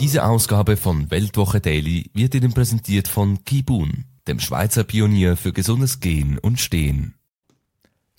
Diese Ausgabe von Weltwoche Daily wird Ihnen präsentiert von Kibun, dem Schweizer Pionier für gesundes Gehen und Stehen.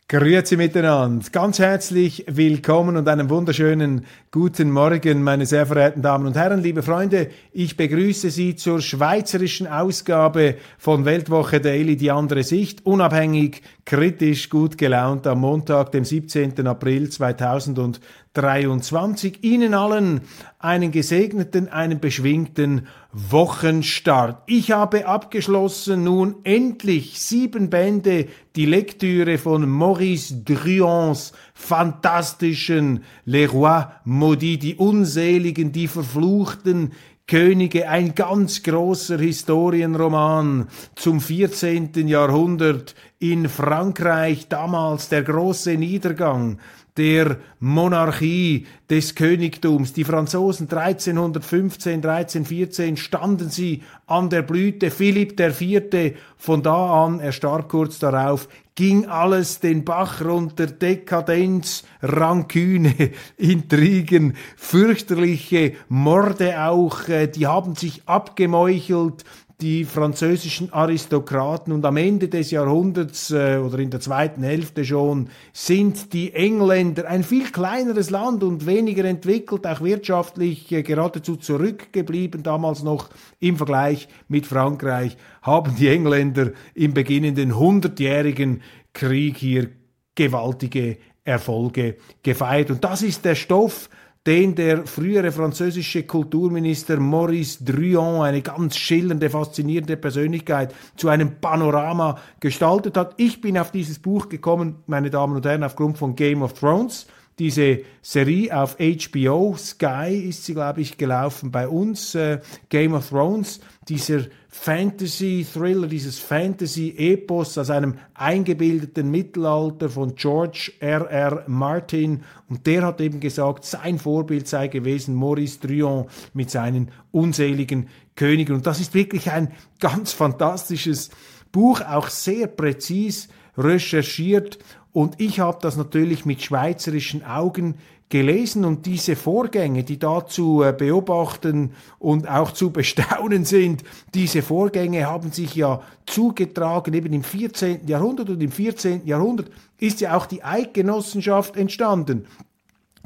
Grüezi miteinander. Ganz herzlich willkommen und einen wunderschönen guten Morgen, meine sehr verehrten Damen und Herren, liebe Freunde. Ich begrüße Sie zur schweizerischen Ausgabe von Weltwoche Daily, die andere Sicht, unabhängig, kritisch, gut gelaunt am Montag, dem 17. April 2023. Ihnen allen einen gesegneten, einen beschwingten Wochenstart. Ich habe abgeschlossen nun endlich sieben Bände die Lektüre von Maurice Druons fantastischen Le Roi Maudit, die Unseligen, die Verfluchten, Könige, ein ganz großer Historienroman zum 14. Jahrhundert in Frankreich, damals der große Niedergang der Monarchie, des Königtums. Die Franzosen 1315, 1314 standen sie an der Blüte. Philipp IV. von da an, er starb kurz darauf, ging alles den Bach runter, Dekadenz, Ranküne, Intrigen, fürchterliche Morde auch, äh, die haben sich abgemeuchelt, die französischen Aristokraten und am Ende des Jahrhunderts äh, oder in der zweiten Hälfte schon sind die Engländer ein viel kleineres Land und weniger entwickelt, auch wirtschaftlich äh, geradezu zurückgeblieben, damals noch im Vergleich mit Frankreich, haben die Engländer im beginnenden hundertjährigen Krieg hier gewaltige Erfolge gefeiert. Und das ist der Stoff, den der frühere französische Kulturminister Maurice Druon, eine ganz schillernde, faszinierende Persönlichkeit, zu einem Panorama gestaltet hat. Ich bin auf dieses Buch gekommen, meine Damen und Herren, aufgrund von Game of Thrones. Diese Serie auf HBO, Sky ist sie, glaube ich, gelaufen bei uns, äh, Game of Thrones, dieser Fantasy-Thriller, dieses Fantasy-Epos aus einem eingebildeten Mittelalter von George R. R. Martin. Und der hat eben gesagt, sein Vorbild sei gewesen Maurice Druon mit seinen unseligen Königen. Und das ist wirklich ein ganz fantastisches Buch, auch sehr präzis recherchiert. Und ich habe das natürlich mit schweizerischen Augen gelesen und diese Vorgänge, die da zu äh, beobachten und auch zu bestaunen sind, diese Vorgänge haben sich ja zugetragen eben im 14. Jahrhundert und im 14. Jahrhundert ist ja auch die Eidgenossenschaft entstanden.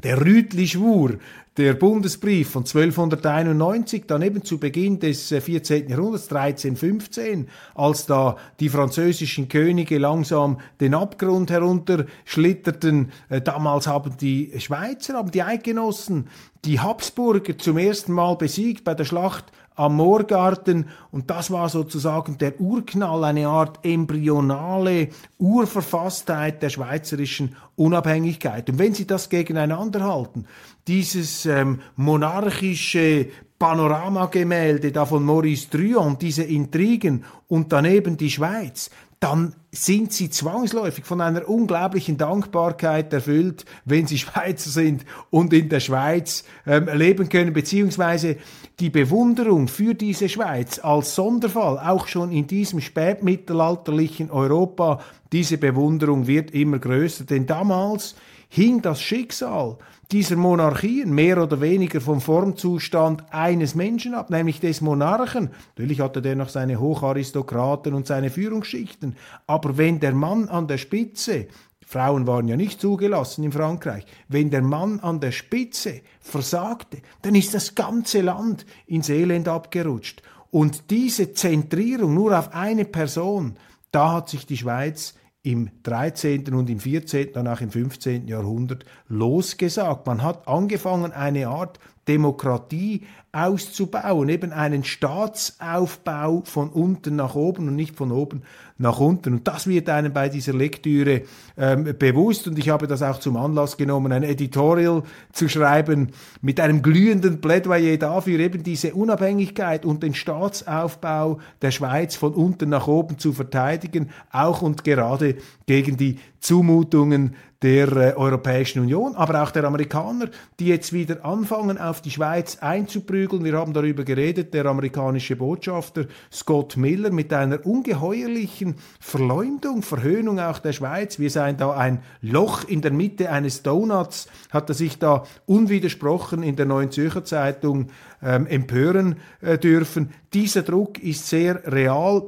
Der Rütli-Schwur, der Bundesbrief von 1291, dann eben zu Beginn des 14. Äh, Jahrhunderts, 1315, als da die französischen Könige langsam den Abgrund herunterschlitterten. Äh, damals haben die Schweizer, haben die Eidgenossen die Habsburger zum ersten Mal besiegt bei der Schlacht am Moorgarten und das war sozusagen der Urknall, eine Art embryonale Urverfasstheit der schweizerischen Unabhängigkeit. Und wenn Sie das gegeneinander halten, dieses ähm, monarchische Panoramagemälde da von Maurice Druon, diese Intrigen und daneben die Schweiz, dann sind sie zwangsläufig von einer unglaublichen Dankbarkeit erfüllt, wenn sie Schweizer sind und in der Schweiz ähm, leben können, beziehungsweise die Bewunderung für diese Schweiz als Sonderfall, auch schon in diesem spätmittelalterlichen Europa, diese Bewunderung wird immer größer, denn damals hing das Schicksal dieser Monarchien mehr oder weniger vom Formzustand eines Menschen ab, nämlich des Monarchen. Natürlich hatte der noch seine Hocharistokraten und seine Führungsschichten, aber wenn der Mann an der Spitze Frauen waren ja nicht zugelassen in Frankreich. Wenn der Mann an der Spitze versagte, dann ist das ganze Land ins Elend abgerutscht. Und diese Zentrierung nur auf eine Person, da hat sich die Schweiz im 13. und im 14., danach im 15. Jahrhundert losgesagt. Man hat angefangen, eine Art Demokratie auszubauen, eben einen Staatsaufbau von unten nach oben und nicht von oben nach unten. Und das wird einem bei dieser Lektüre ähm, bewusst. Und ich habe das auch zum Anlass genommen, ein Editorial zu schreiben mit einem glühenden Plädoyer dafür, eben diese Unabhängigkeit und den Staatsaufbau der Schweiz von unten nach oben zu verteidigen, auch und gerade gegen die Zumutungen der äh, Europäischen Union, aber auch der Amerikaner, die jetzt wieder anfangen, auf die Schweiz einzuprügeln. Wir haben darüber geredet, der amerikanische Botschafter Scott Miller mit einer ungeheuerlichen Verleumdung, Verhöhnung auch der Schweiz. Wir seien da ein Loch in der Mitte eines Donuts, hat er sich da unwidersprochen in der Neuen Zürcher Zeitung ähm, empören äh, dürfen. Dieser Druck ist sehr real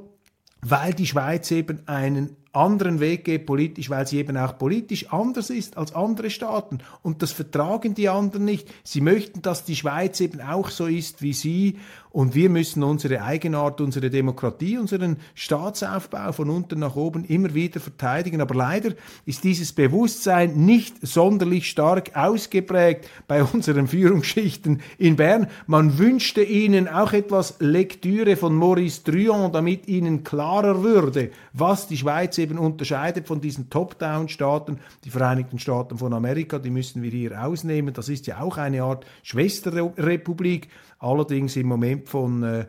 weil die Schweiz eben einen anderen Weg geht politisch, weil sie eben auch politisch anders ist als andere Staaten. Und das vertragen die anderen nicht. Sie möchten, dass die Schweiz eben auch so ist wie sie. Und wir müssen unsere Eigenart, unsere Demokratie, unseren Staatsaufbau von unten nach oben immer wieder verteidigen. Aber leider ist dieses Bewusstsein nicht sonderlich stark ausgeprägt bei unseren Führungsschichten in Bern. Man wünschte ihnen auch etwas Lektüre von Maurice Druon, damit ihnen klarer würde, was die Schweiz eben unterscheidet von diesen Top-Down-Staaten, die Vereinigten Staaten von Amerika, die müssen wir hier ausnehmen. Das ist ja auch eine Art Schwesterrepublik, allerdings im Moment von äh,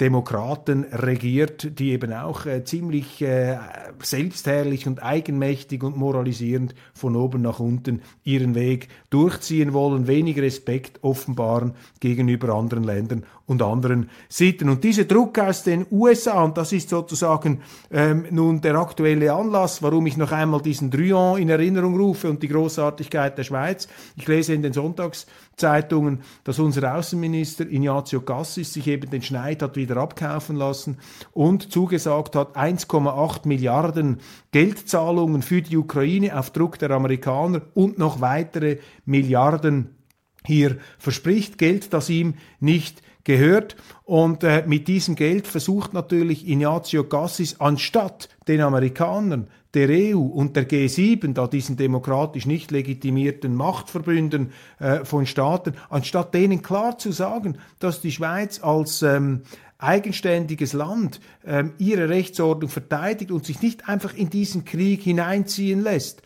Demokraten regiert, die eben auch äh, ziemlich äh, selbstherrlich und eigenmächtig und moralisierend von oben nach unten ihren Weg durchziehen wollen, wenig Respekt offenbaren gegenüber anderen Ländern und anderen Sitten. Und dieser Druck aus den USA, und das ist sozusagen ähm, nun der aktuelle Anlass, warum ich noch einmal diesen Druon in Erinnerung rufe und die Großartigkeit der Schweiz. Ich lese in den Sonntagszeitungen, dass unser Außenminister Ignazio Cassis sich eben den Schneid hat wieder abkaufen lassen und zugesagt hat, 1,8 Milliarden Geldzahlungen für die Ukraine auf Druck der Amerikaner und noch weitere Milliarden hier verspricht, Geld, das ihm nicht gehört. Und äh, mit diesem Geld versucht natürlich Ignazio Gassis anstatt den Amerikanern, der EU und der G7, da diesen demokratisch nicht legitimierten Machtverbünden äh, von Staaten, anstatt denen klar zu sagen, dass die Schweiz als ähm, eigenständiges Land ähm, ihre Rechtsordnung verteidigt und sich nicht einfach in diesen Krieg hineinziehen lässt,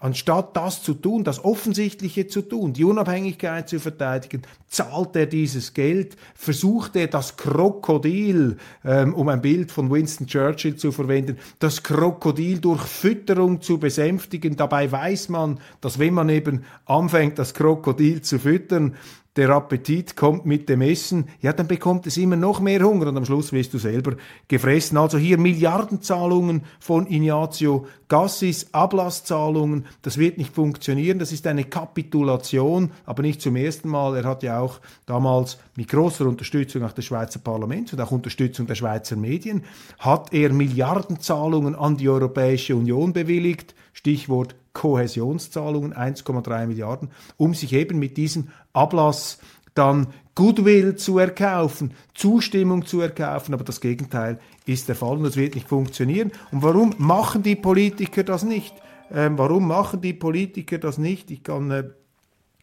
Anstatt das zu tun, das Offensichtliche zu tun, die Unabhängigkeit zu verteidigen, zahlt er dieses Geld, versucht er das Krokodil, ähm, um ein Bild von Winston Churchill zu verwenden, das Krokodil durch Fütterung zu besänftigen. Dabei weiß man, dass wenn man eben anfängt, das Krokodil zu füttern, der Appetit kommt mit dem Essen, ja, dann bekommt es immer noch mehr Hunger und am Schluss wirst du selber gefressen. Also hier Milliardenzahlungen von Ignazio Gassis, Ablasszahlungen, das wird nicht funktionieren, das ist eine Kapitulation, aber nicht zum ersten Mal. Er hat ja auch damals mit großer Unterstützung auch des Schweizer Parlaments und auch Unterstützung der Schweizer Medien, hat er Milliardenzahlungen an die Europäische Union bewilligt, Stichwort Kohäsionszahlungen, 1,3 Milliarden, um sich eben mit diesem Ablass dann Goodwill zu erkaufen, Zustimmung zu erkaufen, aber das Gegenteil ist der Fall und das wird nicht funktionieren. Und warum machen die Politiker das nicht? Ähm, warum machen die Politiker das nicht? Ich kann äh,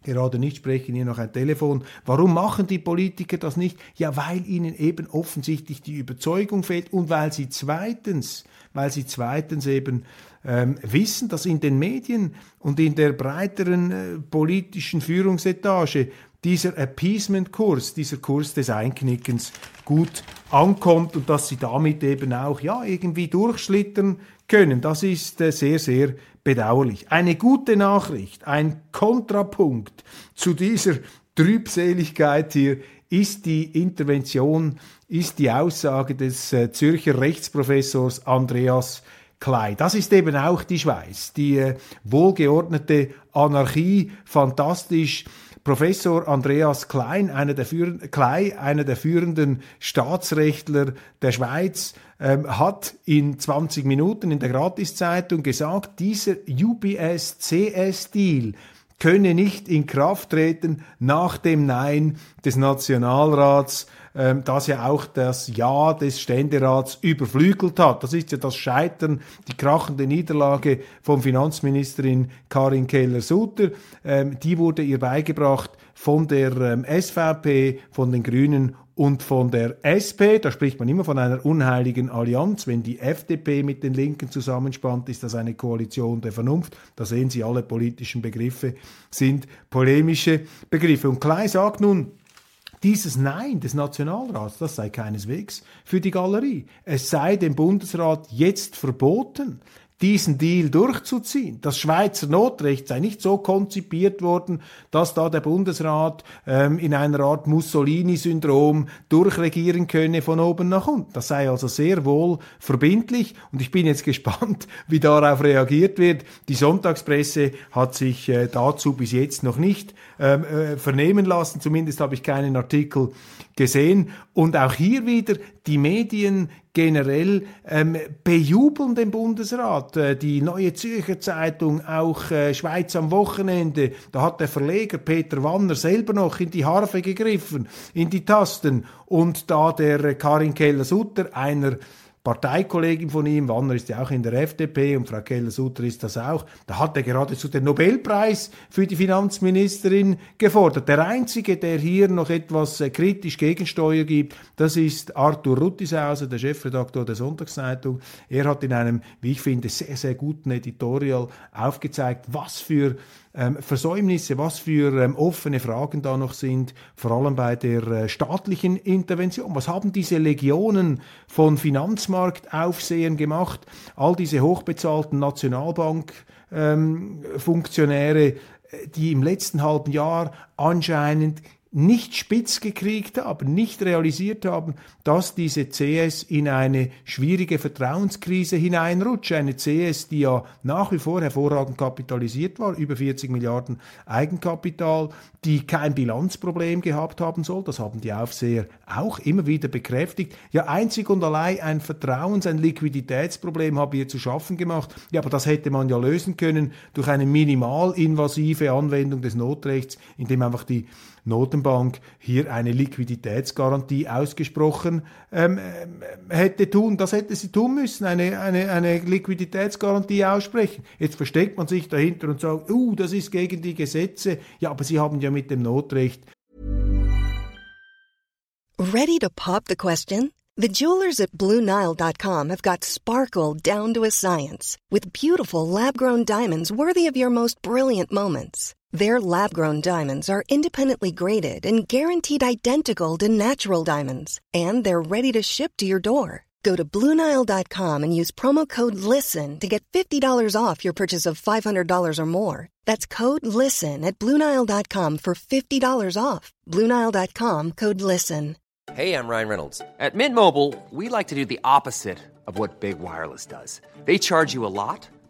gerade nicht sprechen, hier noch ein Telefon. Warum machen die Politiker das nicht? Ja, weil ihnen eben offensichtlich die Überzeugung fehlt und weil sie zweitens, weil sie zweitens eben ähm, wissen, dass in den Medien und in der breiteren äh, politischen Führungsetage dieser Appeasement-Kurs, dieser Kurs des Einknickens gut ankommt und dass sie damit eben auch ja irgendwie durchschlittern können. Das ist äh, sehr, sehr bedauerlich. Eine gute Nachricht, ein Kontrapunkt zu dieser Trübseligkeit hier ist die Intervention, ist die Aussage des äh, Zürcher Rechtsprofessors Andreas Klei. Das ist eben auch die Schweiz, die äh, wohlgeordnete Anarchie, fantastisch. Professor Andreas Klein, einer der, Klei, einer der führenden Staatsrechtler der Schweiz, ähm, hat in 20 Minuten in der Gratiszeitung gesagt, dieser UBS-CS-Deal könne nicht in Kraft treten nach dem Nein des Nationalrats ähm, das ja auch das Ja des Ständerats überflügelt hat. Das ist ja das Scheitern, die krachende Niederlage von Finanzministerin Karin Keller-Sutter. Ähm, die wurde ihr beigebracht von der ähm, SVP, von den Grünen und von der SP, da spricht man immer von einer unheiligen Allianz. Wenn die FDP mit den Linken zusammenspannt, ist das eine Koalition der Vernunft. Da sehen Sie, alle politischen Begriffe sind polemische Begriffe. Und Klei sagt nun, dieses Nein des Nationalrats, das sei keineswegs für die Galerie. Es sei dem Bundesrat jetzt verboten, diesen Deal durchzuziehen. Das Schweizer Notrecht sei nicht so konzipiert worden, dass da der Bundesrat ähm, in einer Art Mussolini-Syndrom durchregieren könne von oben nach unten. Das sei also sehr wohl verbindlich und ich bin jetzt gespannt, wie darauf reagiert wird. Die Sonntagspresse hat sich äh, dazu bis jetzt noch nicht ähm, äh, vernehmen lassen. Zumindest habe ich keinen Artikel gesehen. Und auch hier wieder die Medien generell ähm, bejubeln den Bundesrat. Äh, die Neue Zürcher Zeitung, auch äh, Schweiz am Wochenende, da hat der Verleger Peter Wanner selber noch in die Harfe gegriffen, in die Tasten. Und da der äh, Karin Keller-Sutter, einer Parteikollegin von ihm, Wanner ist ja auch in der FDP und Frau Keller-Sutter ist das auch, da hat er geradezu den Nobelpreis für die Finanzministerin gefordert. Der Einzige, der hier noch etwas äh, kritisch Gegensteuer gibt, das ist Arthur Ruttisauser, der Chefredaktor der Sonntagszeitung. Er hat in einem, wie ich finde, sehr, sehr guten Editorial aufgezeigt, was für ähm, Versäumnisse, was für ähm, offene Fragen da noch sind, vor allem bei der äh, staatlichen Intervention. Was haben diese Legionen von Finanzmarktaufsehern gemacht? All diese hochbezahlten Nationalbankfunktionäre, ähm, die im letzten halben Jahr anscheinend nicht spitz gekriegt haben, nicht realisiert haben, dass diese CS in eine schwierige Vertrauenskrise hineinrutscht. Eine CS, die ja nach wie vor hervorragend kapitalisiert war, über 40 Milliarden Eigenkapital, die kein Bilanzproblem gehabt haben soll. Das haben die Aufseher auch immer wieder bekräftigt. Ja, einzig und allein ein Vertrauens-, ein Liquiditätsproblem haben wir zu schaffen gemacht. Ja, aber das hätte man ja lösen können durch eine minimalinvasive Anwendung des Notrechts, indem einfach die Notenbank hier eine Liquiditätsgarantie ausgesprochen ähm, ähm, hätte tun, das hätte sie tun müssen, eine, eine, eine Liquiditätsgarantie aussprechen. Jetzt versteckt man sich dahinter und sagt, uh, das ist gegen die Gesetze. Ja, aber sie haben ja mit dem Notrecht. Ready to pop the question? The jewelers at BlueNile.com have got sparkle down to a science with beautiful lab-grown diamonds worthy of your most brilliant moments. Their lab grown diamonds are independently graded and guaranteed identical to natural diamonds, and they're ready to ship to your door. Go to Bluenile.com and use promo code LISTEN to get $50 off your purchase of $500 or more. That's code LISTEN at Bluenile.com for $50 off. Bluenile.com code LISTEN. Hey, I'm Ryan Reynolds. At Mint Mobile, we like to do the opposite of what Big Wireless does. They charge you a lot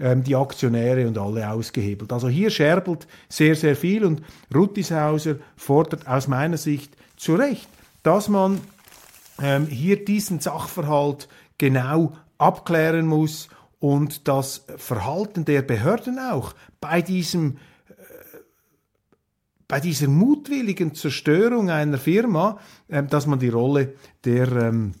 ähm, die Aktionäre und alle ausgehebelt. Also hier scherbelt sehr, sehr viel und Ruttishauser fordert aus meiner Sicht zu Recht, dass man ähm, hier diesen Sachverhalt genau abklären muss und das Verhalten der Behörden auch bei diesem äh, bei dieser mutwilligen Zerstörung einer Firma, äh, dass man die Rolle der ähm,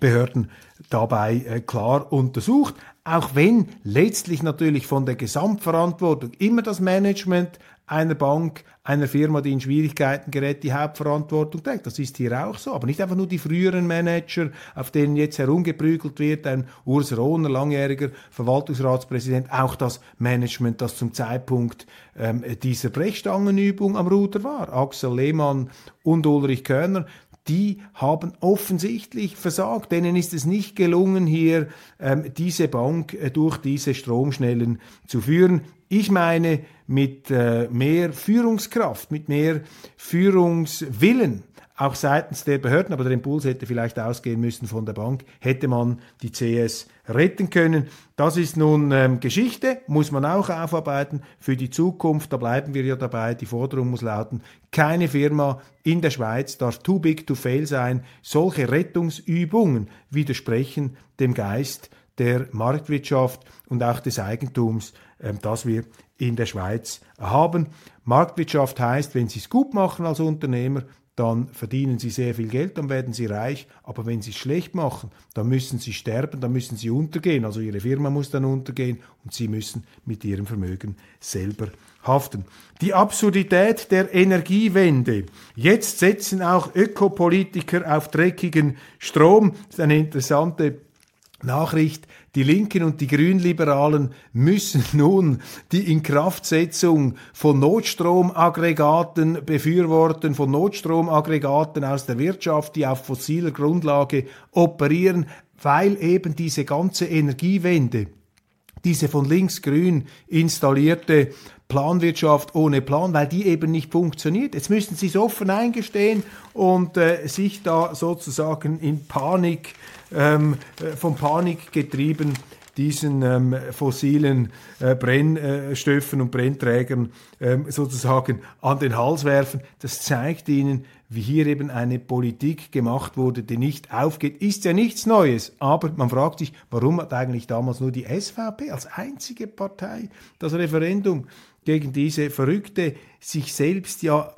Behörden dabei äh, klar untersucht, auch wenn letztlich natürlich von der Gesamtverantwortung immer das Management einer Bank, einer Firma, die in Schwierigkeiten gerät, die Hauptverantwortung trägt. Das ist hier auch so. Aber nicht einfach nur die früheren Manager, auf denen jetzt herumgeprügelt wird, ein Urs Rohner, langjähriger Verwaltungsratspräsident, auch das Management, das zum Zeitpunkt ähm, dieser Brechstangenübung am Ruder war. Axel Lehmann und Ulrich Körner, die haben offensichtlich versagt. Denen ist es nicht gelungen, hier ähm, diese Bank äh, durch diese Stromschnellen zu führen. Ich meine mit äh, mehr Führungskraft, mit mehr Führungswillen auch seitens der Behörden, aber der Impuls hätte vielleicht ausgehen müssen von der Bank, hätte man die CS retten können. Das ist nun ähm, Geschichte, muss man auch aufarbeiten für die Zukunft. Da bleiben wir ja dabei. Die Forderung muss lauten, keine Firma in der Schweiz darf too big to fail sein. Solche Rettungsübungen widersprechen dem Geist der Marktwirtschaft und auch des Eigentums, ähm, das wir in der Schweiz haben. Marktwirtschaft heißt, wenn Sie es gut machen als Unternehmer, dann verdienen sie sehr viel Geld, dann werden sie reich, aber wenn sie es schlecht machen, dann müssen sie sterben, dann müssen sie untergehen, also ihre Firma muss dann untergehen und sie müssen mit ihrem Vermögen selber haften. Die Absurdität der Energiewende. Jetzt setzen auch Ökopolitiker auf dreckigen Strom. Das ist eine interessante Nachricht, die Linken und die Grünliberalen müssen nun die Inkraftsetzung von Notstromaggregaten befürworten, von Notstromaggregaten aus der Wirtschaft, die auf fossiler Grundlage operieren, weil eben diese ganze Energiewende, diese von links-grün installierte Planwirtschaft ohne Plan, weil die eben nicht funktioniert. Jetzt müssen sie es offen eingestehen und äh, sich da sozusagen in Panik ähm, äh, von Panik getrieben diesen ähm, fossilen äh, Brennstoffen und Brennträgern ähm, sozusagen an den Hals werfen. Das zeigt Ihnen, wie hier eben eine Politik gemacht wurde, die nicht aufgeht. Ist ja nichts Neues, aber man fragt sich, warum hat eigentlich damals nur die SVP als einzige Partei das Referendum gegen diese verrückte, sich selbst ja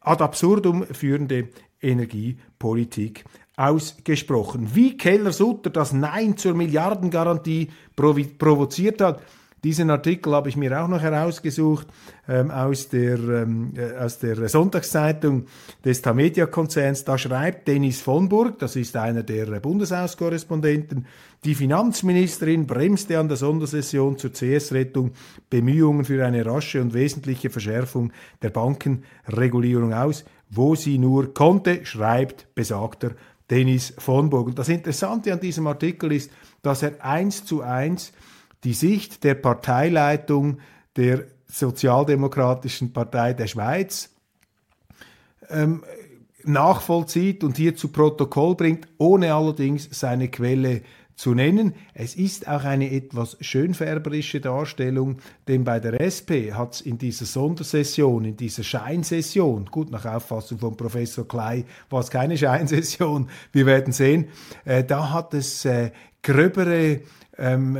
ad absurdum führende Energiepolitik ausgesprochen. Wie Keller-Sutter das Nein zur Milliardengarantie provoziert hat, diesen Artikel habe ich mir auch noch herausgesucht ähm, aus, der, ähm, äh, aus der Sonntagszeitung des Tamedia-Konzerns. Da schreibt Dennis von Burg, das ist einer der Bundeshauskorrespondenten, die Finanzministerin bremste an der Sondersession zur CS-Rettung Bemühungen für eine rasche und wesentliche Verschärfung der Bankenregulierung aus, wo sie nur konnte, schreibt besagter Dennis von. Und das Interessante an diesem Artikel ist, dass er eins zu eins die Sicht der Parteileitung der Sozialdemokratischen Partei der Schweiz ähm, nachvollzieht und hier zu Protokoll bringt, ohne allerdings seine Quelle zu nennen. Es ist auch eine etwas schönfärberische Darstellung, denn bei der SP hat es in dieser Sondersession, in dieser Scheinsession, gut nach Auffassung von Professor Klei war es keine Scheinsession, wir werden sehen, äh, da hat es äh, gröbere ähm,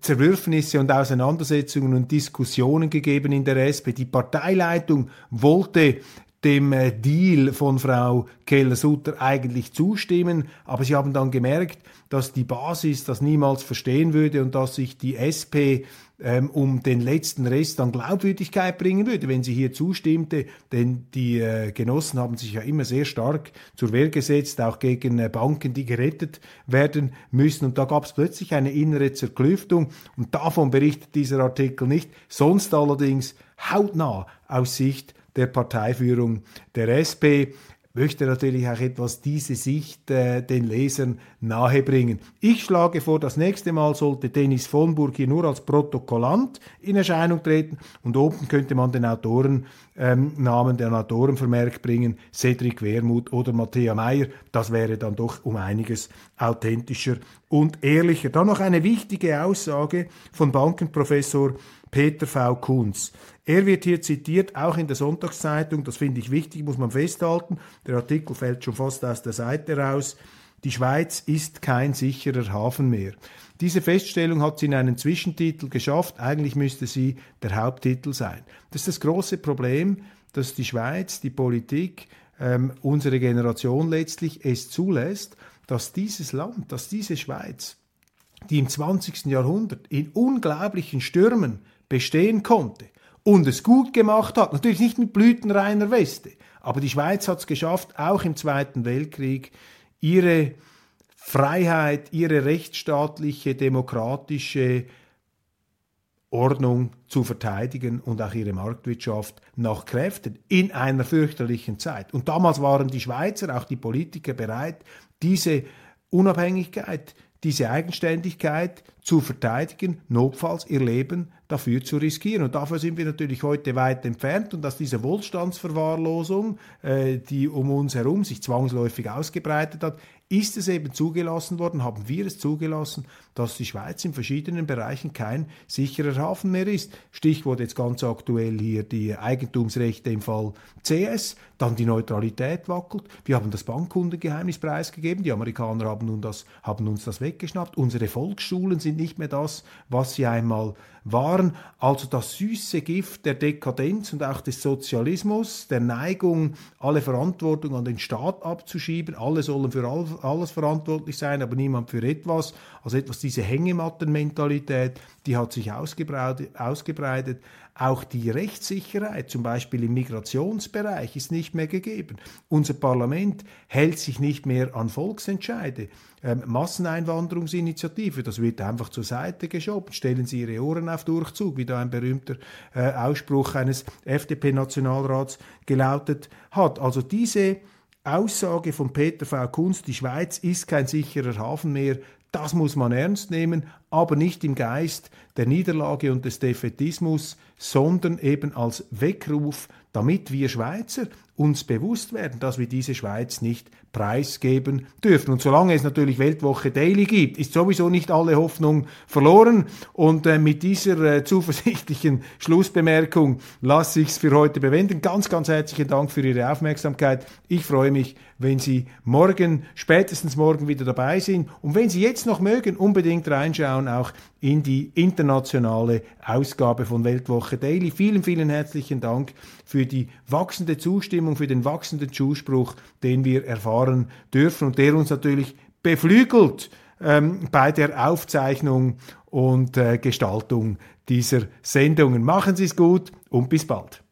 Zerwürfnisse und Auseinandersetzungen und Diskussionen gegeben in der SP. Die Parteileitung wollte dem äh, Deal von Frau Keller-Sutter eigentlich zustimmen, aber sie haben dann gemerkt, dass die Basis das niemals verstehen würde und dass sich die SP ähm, um den letzten Rest an Glaubwürdigkeit bringen würde, wenn sie hier zustimmte. Denn die äh, Genossen haben sich ja immer sehr stark zur Wehr gesetzt, auch gegen äh, Banken, die gerettet werden müssen. Und da gab es plötzlich eine innere Zerklüftung und davon berichtet dieser Artikel nicht. Sonst allerdings hautnah aus Sicht der Parteiführung der SP möchte natürlich auch etwas diese Sicht äh, den Lesern nahebringen. Ich schlage vor, das nächste Mal sollte Dennis von Burg hier nur als Protokollant in Erscheinung treten und oben könnte man den Autorennamen, ähm, den Autorenvermerk bringen, Cedric Wermuth oder Matthäa Meyer. Das wäre dann doch um einiges authentischer und ehrlicher. Dann noch eine wichtige Aussage von Bankenprofessor Peter V. Kunz. Er wird hier zitiert, auch in der Sonntagszeitung, das finde ich wichtig, muss man festhalten. Der Artikel fällt schon fast aus der Seite raus. Die Schweiz ist kein sicherer Hafen mehr. Diese Feststellung hat sie in einen Zwischentitel geschafft. Eigentlich müsste sie der Haupttitel sein. Das ist das große Problem, dass die Schweiz, die Politik, ähm, unsere Generation letztlich es zulässt, dass dieses Land, dass diese Schweiz, die im 20. Jahrhundert in unglaublichen Stürmen bestehen konnte, und es gut gemacht hat. Natürlich nicht mit blütenreiner Weste, aber die Schweiz hat es geschafft, auch im Zweiten Weltkrieg ihre Freiheit, ihre rechtsstaatliche, demokratische Ordnung zu verteidigen und auch ihre Marktwirtschaft nach Kräften in einer fürchterlichen Zeit. Und damals waren die Schweizer, auch die Politiker bereit, diese Unabhängigkeit, diese Eigenständigkeit zu verteidigen, notfalls ihr Leben dafür zu riskieren. Und dafür sind wir natürlich heute weit entfernt. Und aus dieser Wohlstandsverwahrlosung, äh, die um uns herum sich zwangsläufig ausgebreitet hat, ist es eben zugelassen worden, haben wir es zugelassen, dass die Schweiz in verschiedenen Bereichen kein sicherer Hafen mehr ist. Stichwort jetzt ganz aktuell hier die Eigentumsrechte im Fall CS, dann die Neutralität wackelt. Wir haben das Bankkundengeheimnis preisgegeben, die Amerikaner haben, nun das, haben uns das weggeschnappt. Unsere Volksschulen sind nicht mehr das, was sie einmal waren. Also das süße Gift der Dekadenz und auch des Sozialismus, der Neigung, alle Verantwortung an den Staat abzuschieben. Alle sollen für alles verantwortlich sein, aber niemand für etwas. Also etwas diese Hängemattenmentalität, die hat sich ausgebreitet. Auch die Rechtssicherheit, zum Beispiel im Migrationsbereich, ist nicht mehr gegeben. Unser Parlament hält sich nicht mehr an Volksentscheide. Ähm, Masseneinwanderungsinitiative, das wird einfach zur Seite geschoben. Stellen Sie Ihre Ohren auf Durchzug, wie da ein berühmter äh, Ausspruch eines FDP-Nationalrats gelautet hat. Also diese Aussage von Peter V. Kunst, die Schweiz ist kein sicherer Hafen mehr, das muss man ernst nehmen, aber nicht im Geist der Niederlage und des Defetismus, sondern eben als Weckruf, damit wir Schweizer uns bewusst werden, dass wir diese Schweiz nicht preisgeben dürfen. Und solange es natürlich Weltwoche Daily gibt, ist sowieso nicht alle Hoffnung verloren. Und äh, mit dieser äh, zuversichtlichen Schlussbemerkung lasse ich es für heute bewenden. Ganz, ganz herzlichen Dank für Ihre Aufmerksamkeit. Ich freue mich, wenn Sie morgen, spätestens morgen wieder dabei sind. Und wenn Sie jetzt noch mögen, unbedingt reinschauen auch in die internationale Ausgabe von Weltwoche Daily. Vielen, vielen herzlichen Dank für die wachsende Zustimmung, für den wachsenden Zuspruch, den wir erfahren dürfen und der uns natürlich beflügelt ähm, bei der Aufzeichnung und äh, Gestaltung dieser Sendungen. Machen Sie es gut und bis bald.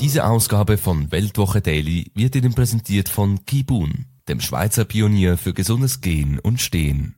Diese Ausgabe von Weltwoche Daily wird Ihnen präsentiert von Kibun, dem Schweizer Pionier für gesundes Gehen und Stehen.